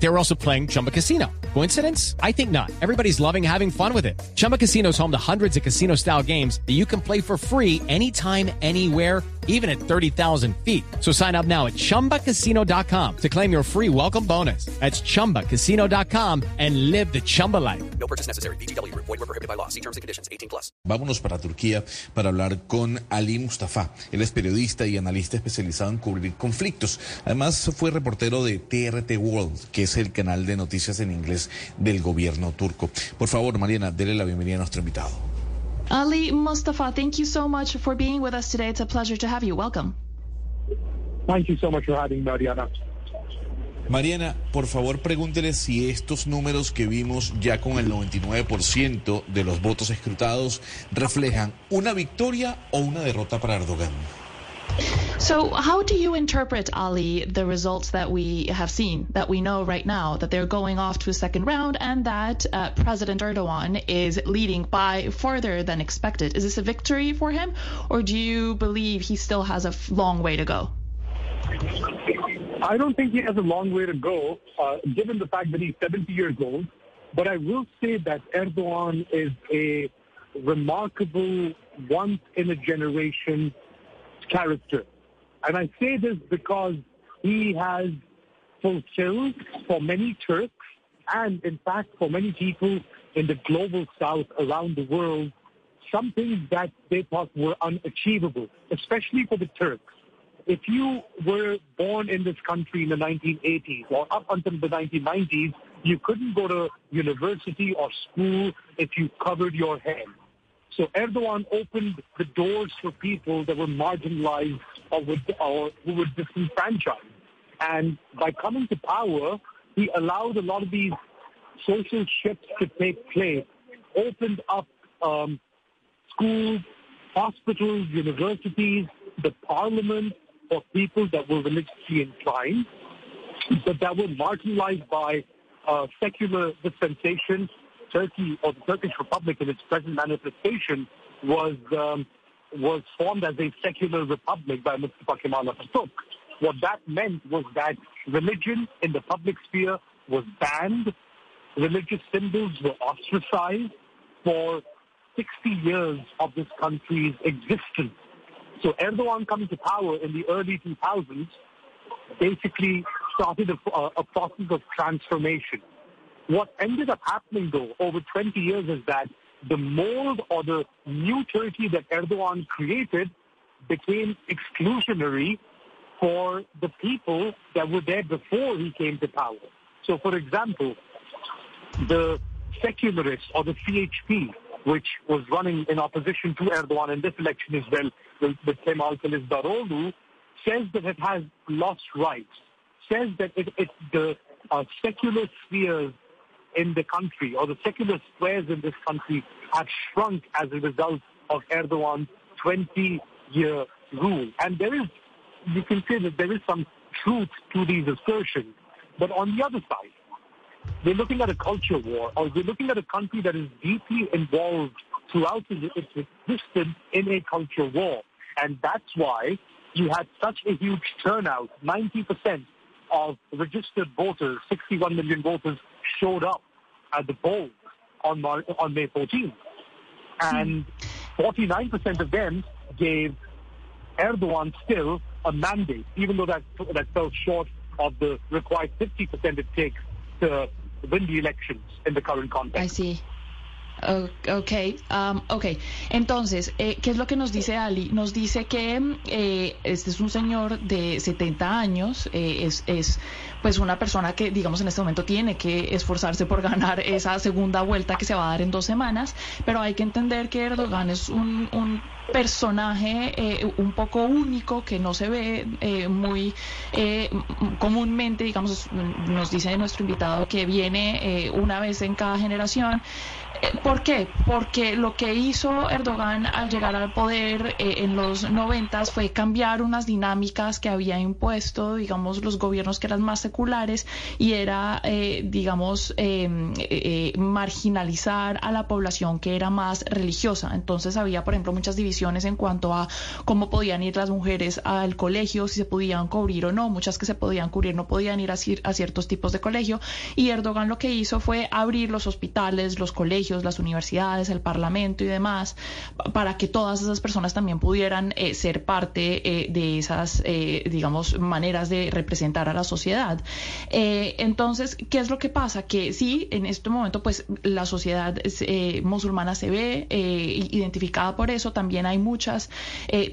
They were also playing Chumba Casino. Coincidence? I think not. Everybody's loving having fun with it. Chumba Casino is home to hundreds of casino style games that you can play for free anytime, anywhere, even at 30,000 feet. So sign up now at chumbacasino.com to claim your free welcome bonus. That's chumbacasino.com and live the Chumba life. No purchase necessary. VGW. Void were prohibited by law. See terms and conditions. 18 plus. Vámonos para Turquía para hablar con Ali Mustafa. Él es periodista y analista especializado en cubrir conflictos. Además, fue reportero de TRT World, que es el canal de noticias en inglés del gobierno turco. Por favor, Mariana, dele la bienvenida a nuestro invitado. Ali Mustafa, thank you so much for being with us today. It's a pleasure to have you. Welcome. Thank you so much for having me, Mariana. Mariana, por favor pregúntele si estos números que vimos ya con el 99% de los votos escrutados reflejan una victoria o una derrota para Erdogan. So, how do you interpret, Ali, the results that we have seen, that we know right now, that they're going off to a second round and that uh, President Erdogan is leading by further than expected? Is this a victory for him, or do you believe he still has a long way to go? I don't think he has a long way to go, uh, given the fact that he's 70 years old. But I will say that Erdogan is a remarkable, once in a generation character. And I say this because he has fulfilled for many Turks and, in fact, for many people in the global south around the world, something that they thought were unachievable, especially for the Turks. If you were born in this country in the 1980s or up until the 1990s, you couldn't go to university or school if you covered your head. So Erdogan opened the doors for people that were marginalized or, would, or who were disenfranchised. And by coming to power, he allowed a lot of these social shifts to take place, opened up um, schools, hospitals, universities, the parliament for people that were religiously inclined, but that were marginalized by uh, secular dispensation Turkey or the Turkish Republic in its present manifestation was um, was formed as a secular republic by Mustafa Kemal Atatürk. What that meant was that religion in the public sphere was banned, religious symbols were ostracized for 60 years of this country's existence. So Erdogan coming to power in the early 2000s basically started a, a process of transformation. What ended up happening, though, over 20 years is that the mold or the new Turkey that Erdogan created became exclusionary for the people that were there before he came to power. So, for example, the secularists or the CHP, which was running in opposition to Erdogan in this election as well, with, with Kemal Kılıçdaroğlu, says that it has lost rights, says that it, it the uh, secular spheres in the country or the secular squares in this country have shrunk as a result of Erdogan's 20-year rule. And there is, you can say that there is some truth to these assertions. But on the other side, we're looking at a culture war, or we're looking at a country that is deeply involved throughout its existence in a culture war. And that's why you had such a huge turnout. 90% of registered voters, 61 million voters, showed up at the polls on, Mar- on May 14th. And 49% of them gave Erdogan still a mandate, even though that, that fell short of the required 50% it takes to win the elections in the current context. I see. Ok, um, ok. Entonces, eh, ¿qué es lo que nos dice Ali? Nos dice que eh, este es un señor de 70 años, eh, es, es pues una persona que, digamos, en este momento tiene que esforzarse por ganar esa segunda vuelta que se va a dar en dos semanas, pero hay que entender que Erdogan es un, un personaje eh, un poco único que no se ve eh, muy eh, comúnmente, digamos, nos dice nuestro invitado que viene una vez en cada generación. ¿Por qué? Porque lo que hizo Erdogan al llegar al poder eh, en los noventas fue cambiar unas dinámicas que había impuesto, digamos, los gobiernos que eran más seculares y era, eh, digamos, eh, marginalizar a la población que era más religiosa. Entonces había, por ejemplo, muchas divisiones en cuanto a cómo podían ir las mujeres al colegio, si se podían cubrir o no. Muchas que se podían cubrir no podían ir a, a ciertos tipos de colegio. Y Erdogan lo que hizo fue abrir los hospitales, los colegios, las universidades, el parlamento y demás, para que todas esas personas también pudieran eh, ser parte eh, de esas, eh, digamos, maneras de representar a la sociedad. entonces, ¿qué es lo que pasa? Que sí, en este momento, pues la sociedad musulmana se ve identificada por eso, también hay muchas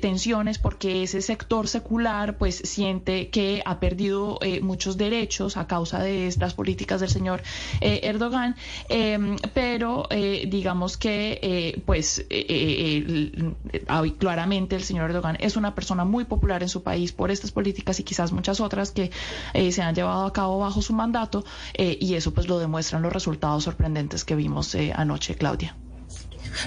tensiones porque ese sector secular, pues siente que ha perdido muchos derechos a causa de estas políticas del señor Erdogan, pero digamos que, eh, pues, eh, eh, claramente el señor Erdogan es una persona muy popular en su país por estas políticas y quizás muchas otras que se han llevado a cabo bajo su mandato y eso pues lo demuestran los resultados sorprendentes que vimos anoche, Claudia.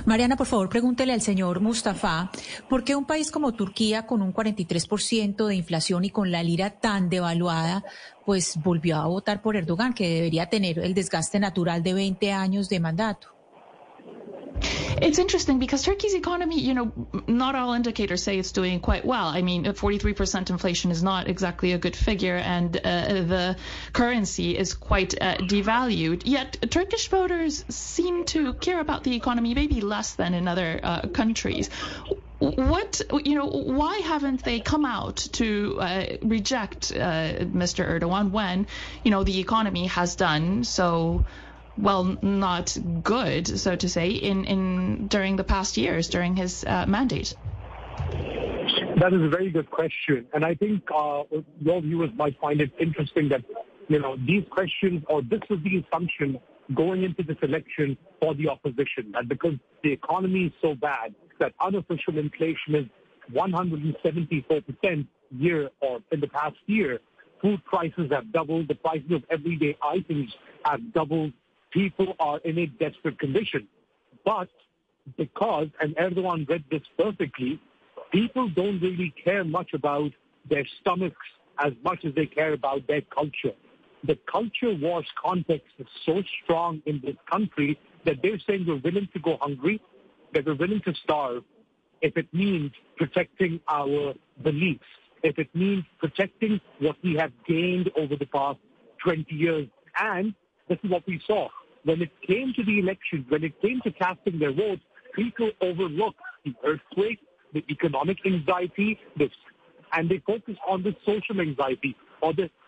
Mariana, por favor, pregúntele al señor Mustafa, ¿por qué un país como Turquía, con un 43% de inflación y con la lira tan devaluada, pues volvió a votar por Erdogan, que debería tener el desgaste natural de 20 años de mandato? It's interesting because Turkey's economy, you know, not all indicators say it's doing quite well. I mean, 43% inflation is not exactly a good figure, and uh, the currency is quite uh, devalued. Yet Turkish voters seem to care about the economy maybe less than in other uh, countries. What you know? Why haven't they come out to uh, reject uh, Mr. Erdogan when you know the economy has done so? Well, not good, so to say, in, in during the past years, during his uh, mandate? That is a very good question. And I think uh, your viewers might find it interesting that, you know, these questions, or this was the assumption going into this election for the opposition, that because the economy is so bad, that unofficial inflation is 174% year or in the past year, food prices have doubled, the prices of everyday items have doubled, people are in a desperate condition. But because, and Erdogan read this perfectly, people don't really care much about their stomachs as much as they care about their culture. The culture wars context is so strong in this country that they're saying we're willing to go hungry, that we're willing to starve if it means protecting our beliefs, if it means protecting what we have gained over the past 20 years. And this is what we saw. When it came to the elections, when it came to casting their votes, people overlooked the earthquake, the economic anxiety, the, and they focused on the social anxiety or the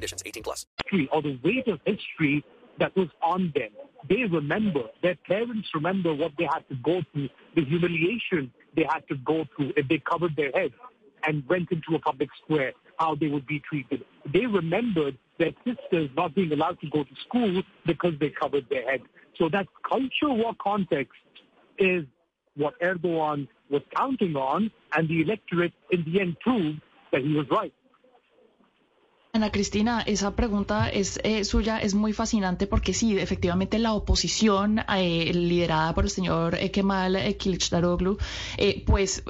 conditions. 18 plus. Or the weight of history that was on them. They remember. Their parents remember what they had to go through, the humiliation they had to go through if they covered their heads and went into a public square, how they would be treated. They remembered their sisters not being allowed to go to school because they covered their heads. So that culture war context is what Erdogan was counting on, and the electorate in the end proved that he was right. Ana Cristina, esa pregunta es eh, suya, es muy fascinante porque sí, efectivamente la oposición eh, liderada por el señor eh, Kemal Kılıçdaroğlu, pues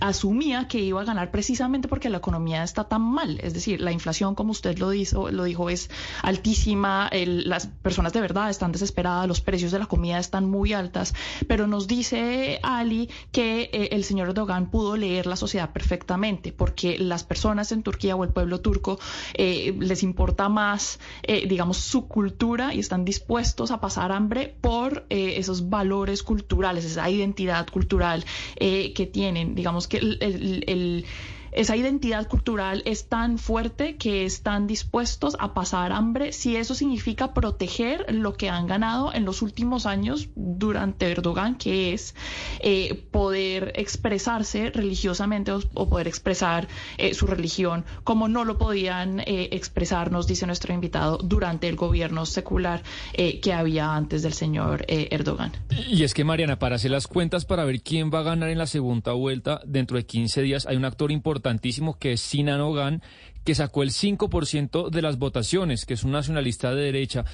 asumía que iba a ganar precisamente porque la economía está tan mal, es decir, la inflación, como usted lo dijo, lo dijo es altísima, las personas de verdad están desesperadas, los precios de la comida están muy altas, pero nos dice Ali que el señor Erdogan pudo leer la sociedad perfectamente porque las personas en Turquía o el pueblo turco eh, les importa más, eh, digamos, su cultura y están dispuestos a pasar hambre por eh, esos valores culturales, esa identidad cultural que tienen. Digamos que el esa identidad cultural es tan fuerte que están dispuestos a pasar hambre si eso significa proteger lo que han ganado en los últimos años durante Erdogan, que es eh, poder expresarse religiosamente o, poder expresar eh, su religión como no lo podían eh, expresar, nos dice nuestro invitado, durante el gobierno secular que había antes del señor Erdogan. Y es que, Mariana, para hacer las cuentas, para ver quién va a ganar en la segunda vuelta dentro de 15 días, hay un actor importante importantísimo que es Sinan Ogan, que sacó el 5% de las votaciones, que es un nacionalista de derecha.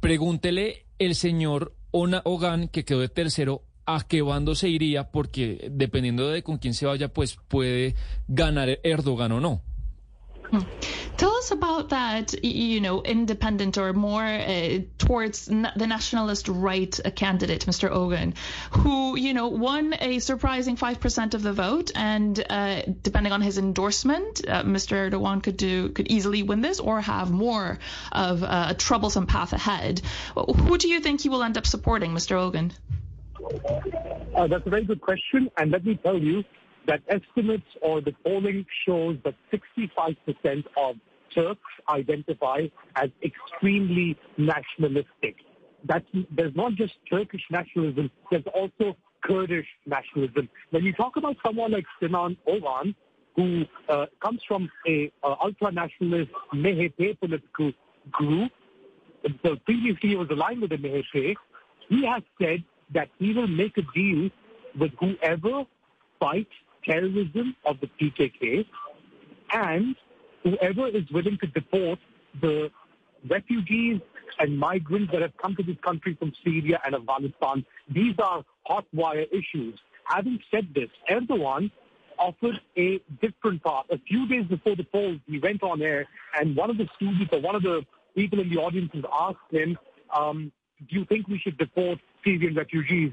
Pregúntele el señor Ona Ogan, que quedó de tercero, a qué bando se iría, porque dependiendo de con quién se vaya, pues puede ganar Erdogan o no. Hmm. Tell us about that, you know, independent or more uh, towards the nationalist right candidate, Mr. Ogan, who, you know, won a surprising 5% of the vote. And uh, depending on his endorsement, uh, Mr. Erdogan could do, could easily win this or have more of a troublesome path ahead. Who do you think he will end up supporting, Mr. Ogan? Uh, that's a very good question. And let me tell you, that estimates or the polling shows that 65% of Turks identify as extremely nationalistic. That's, there's not just Turkish nationalism, there's also Kurdish nationalism. When you talk about someone like Sinan Oğan, who uh, comes from a uh, ultra-nationalist MHP political group, so previously he was aligned with the MHP, he has said that he will make a deal with whoever fights terrorism of the PKK and whoever is willing to deport the refugees and migrants that have come to this country from Syria and Afghanistan. These are hot wire issues. Having said this, Erdogan offered a different path. A few days before the polls, he went on air, and one of the students or one of the people in the audience asked him, um, do you think we should deport Syrian refugees?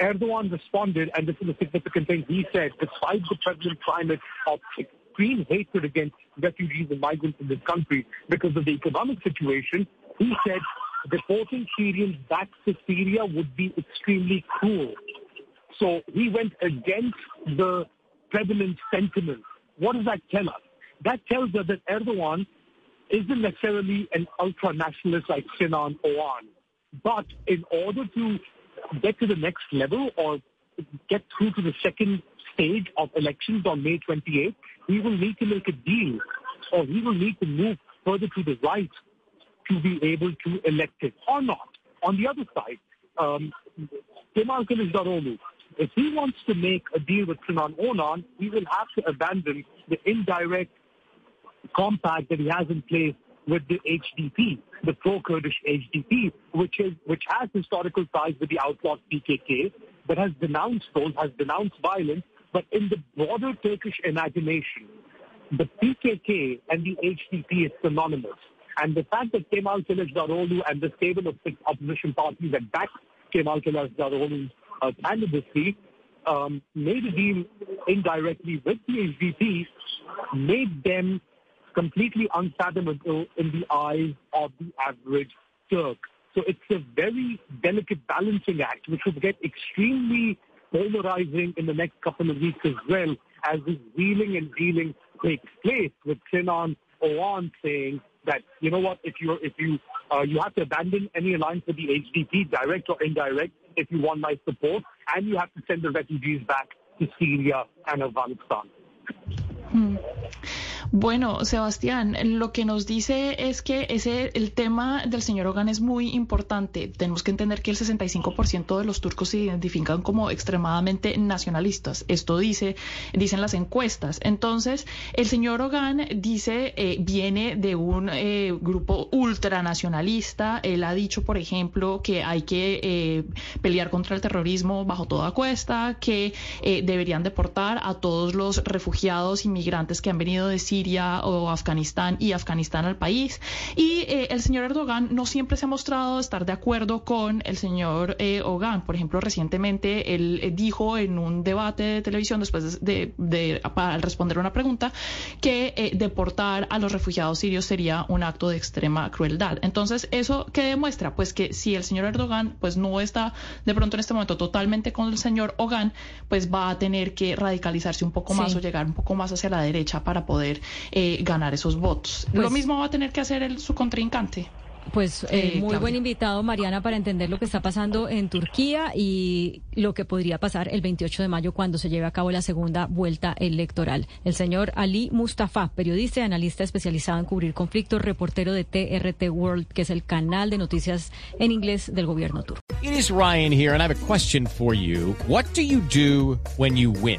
Erdogan responded, and this is a significant thing, he said, despite the prevalent climate of extreme hatred against refugees and migrants in this country because of the economic situation, he said deporting Syrians back to Syria would be extremely cruel. So he went against the prevalent sentiment. What does that tell us? That tells us that Erdogan isn't necessarily an ultra-nationalist like Sinan Oğan. But in order to get to the next level or get through to the second stage of elections on May 28th, he will need to make a deal or he will need to move further to the right to be able to elect it or not. On the other side, um, Kemal Kılıçdaroğlu, if he wants to make a deal with Sinan Oğan, he will have to abandon the indirect compact that he has in place with the HDP, the pro-Kurdish HDP, which is which has historical ties with the outlawed PKK, but has denounced those, has denounced violence. But in the broader Turkish imagination, the PKK and the HDP is synonymous. And the fact that Kemal Kılıçdaroğlu and the stable of six opposition parties that backed Kemal Kılıçdaroğlu's uh, candidacy um, made a deal indirectly with the HDP, made them completely unfathomable in the eyes of the average Turk. So it's a very delicate balancing act, which will get extremely polarizing in the next couple of weeks as well, as this wheeling and dealing takes place with Sinan Oğan saying that, you know what, if you if you uh, you have to abandon any alliance with the HDP, direct or indirect, if you want my support, and you have to send the refugees back to Syria and Afghanistan. Hmm. Bueno, Sebastián, lo que nos dice es que ese el tema del señor Hogan es muy importante. Tenemos que entender que el 65% de los turcos se identifican como extremadamente nacionalistas. Esto dice dicen las encuestas. Entonces, el señor Hogan dice eh, viene de un eh, grupo ultranacionalista. Él ha dicho, por ejemplo, que hay que eh, pelear contra el terrorismo bajo toda cuesta, que deberían deportar a todos los refugiados inmigrantes que han venido de Siria Siria o Afganistán y Afganistán al país. Y eh, el señor Erdogan no siempre se ha mostrado estar de acuerdo con el señor eh, Ogan. Por ejemplo, recientemente él eh, dijo en un debate de televisión después de, responder una pregunta que eh, deportar a los refugiados sirios sería un acto de extrema crueldad. Entonces, ¿eso qué demuestra? Pues que si el señor Erdogan pues no está de pronto en este momento totalmente con el señor Ogan, pues va a tener que radicalizarse un poco más o llegar un poco más hacia la derecha para poder eh, ganar esos votos. Lo Pues- mismo va a tener que hacer el, su contrincante. Pues eh, Eh, muy Claudia. buen invitado, Mariana, para entender lo que está pasando en Turquía y lo que podría pasar el 28 de mayo cuando se lleve a cabo la segunda vuelta electoral. El señor Ali Mustafa, periodista y analista especializado en cubrir conflictos, reportero de TRT World, que es el canal de noticias en inglés del gobierno turco. It is Ryan here, and I have a question for you. What do you do when you win?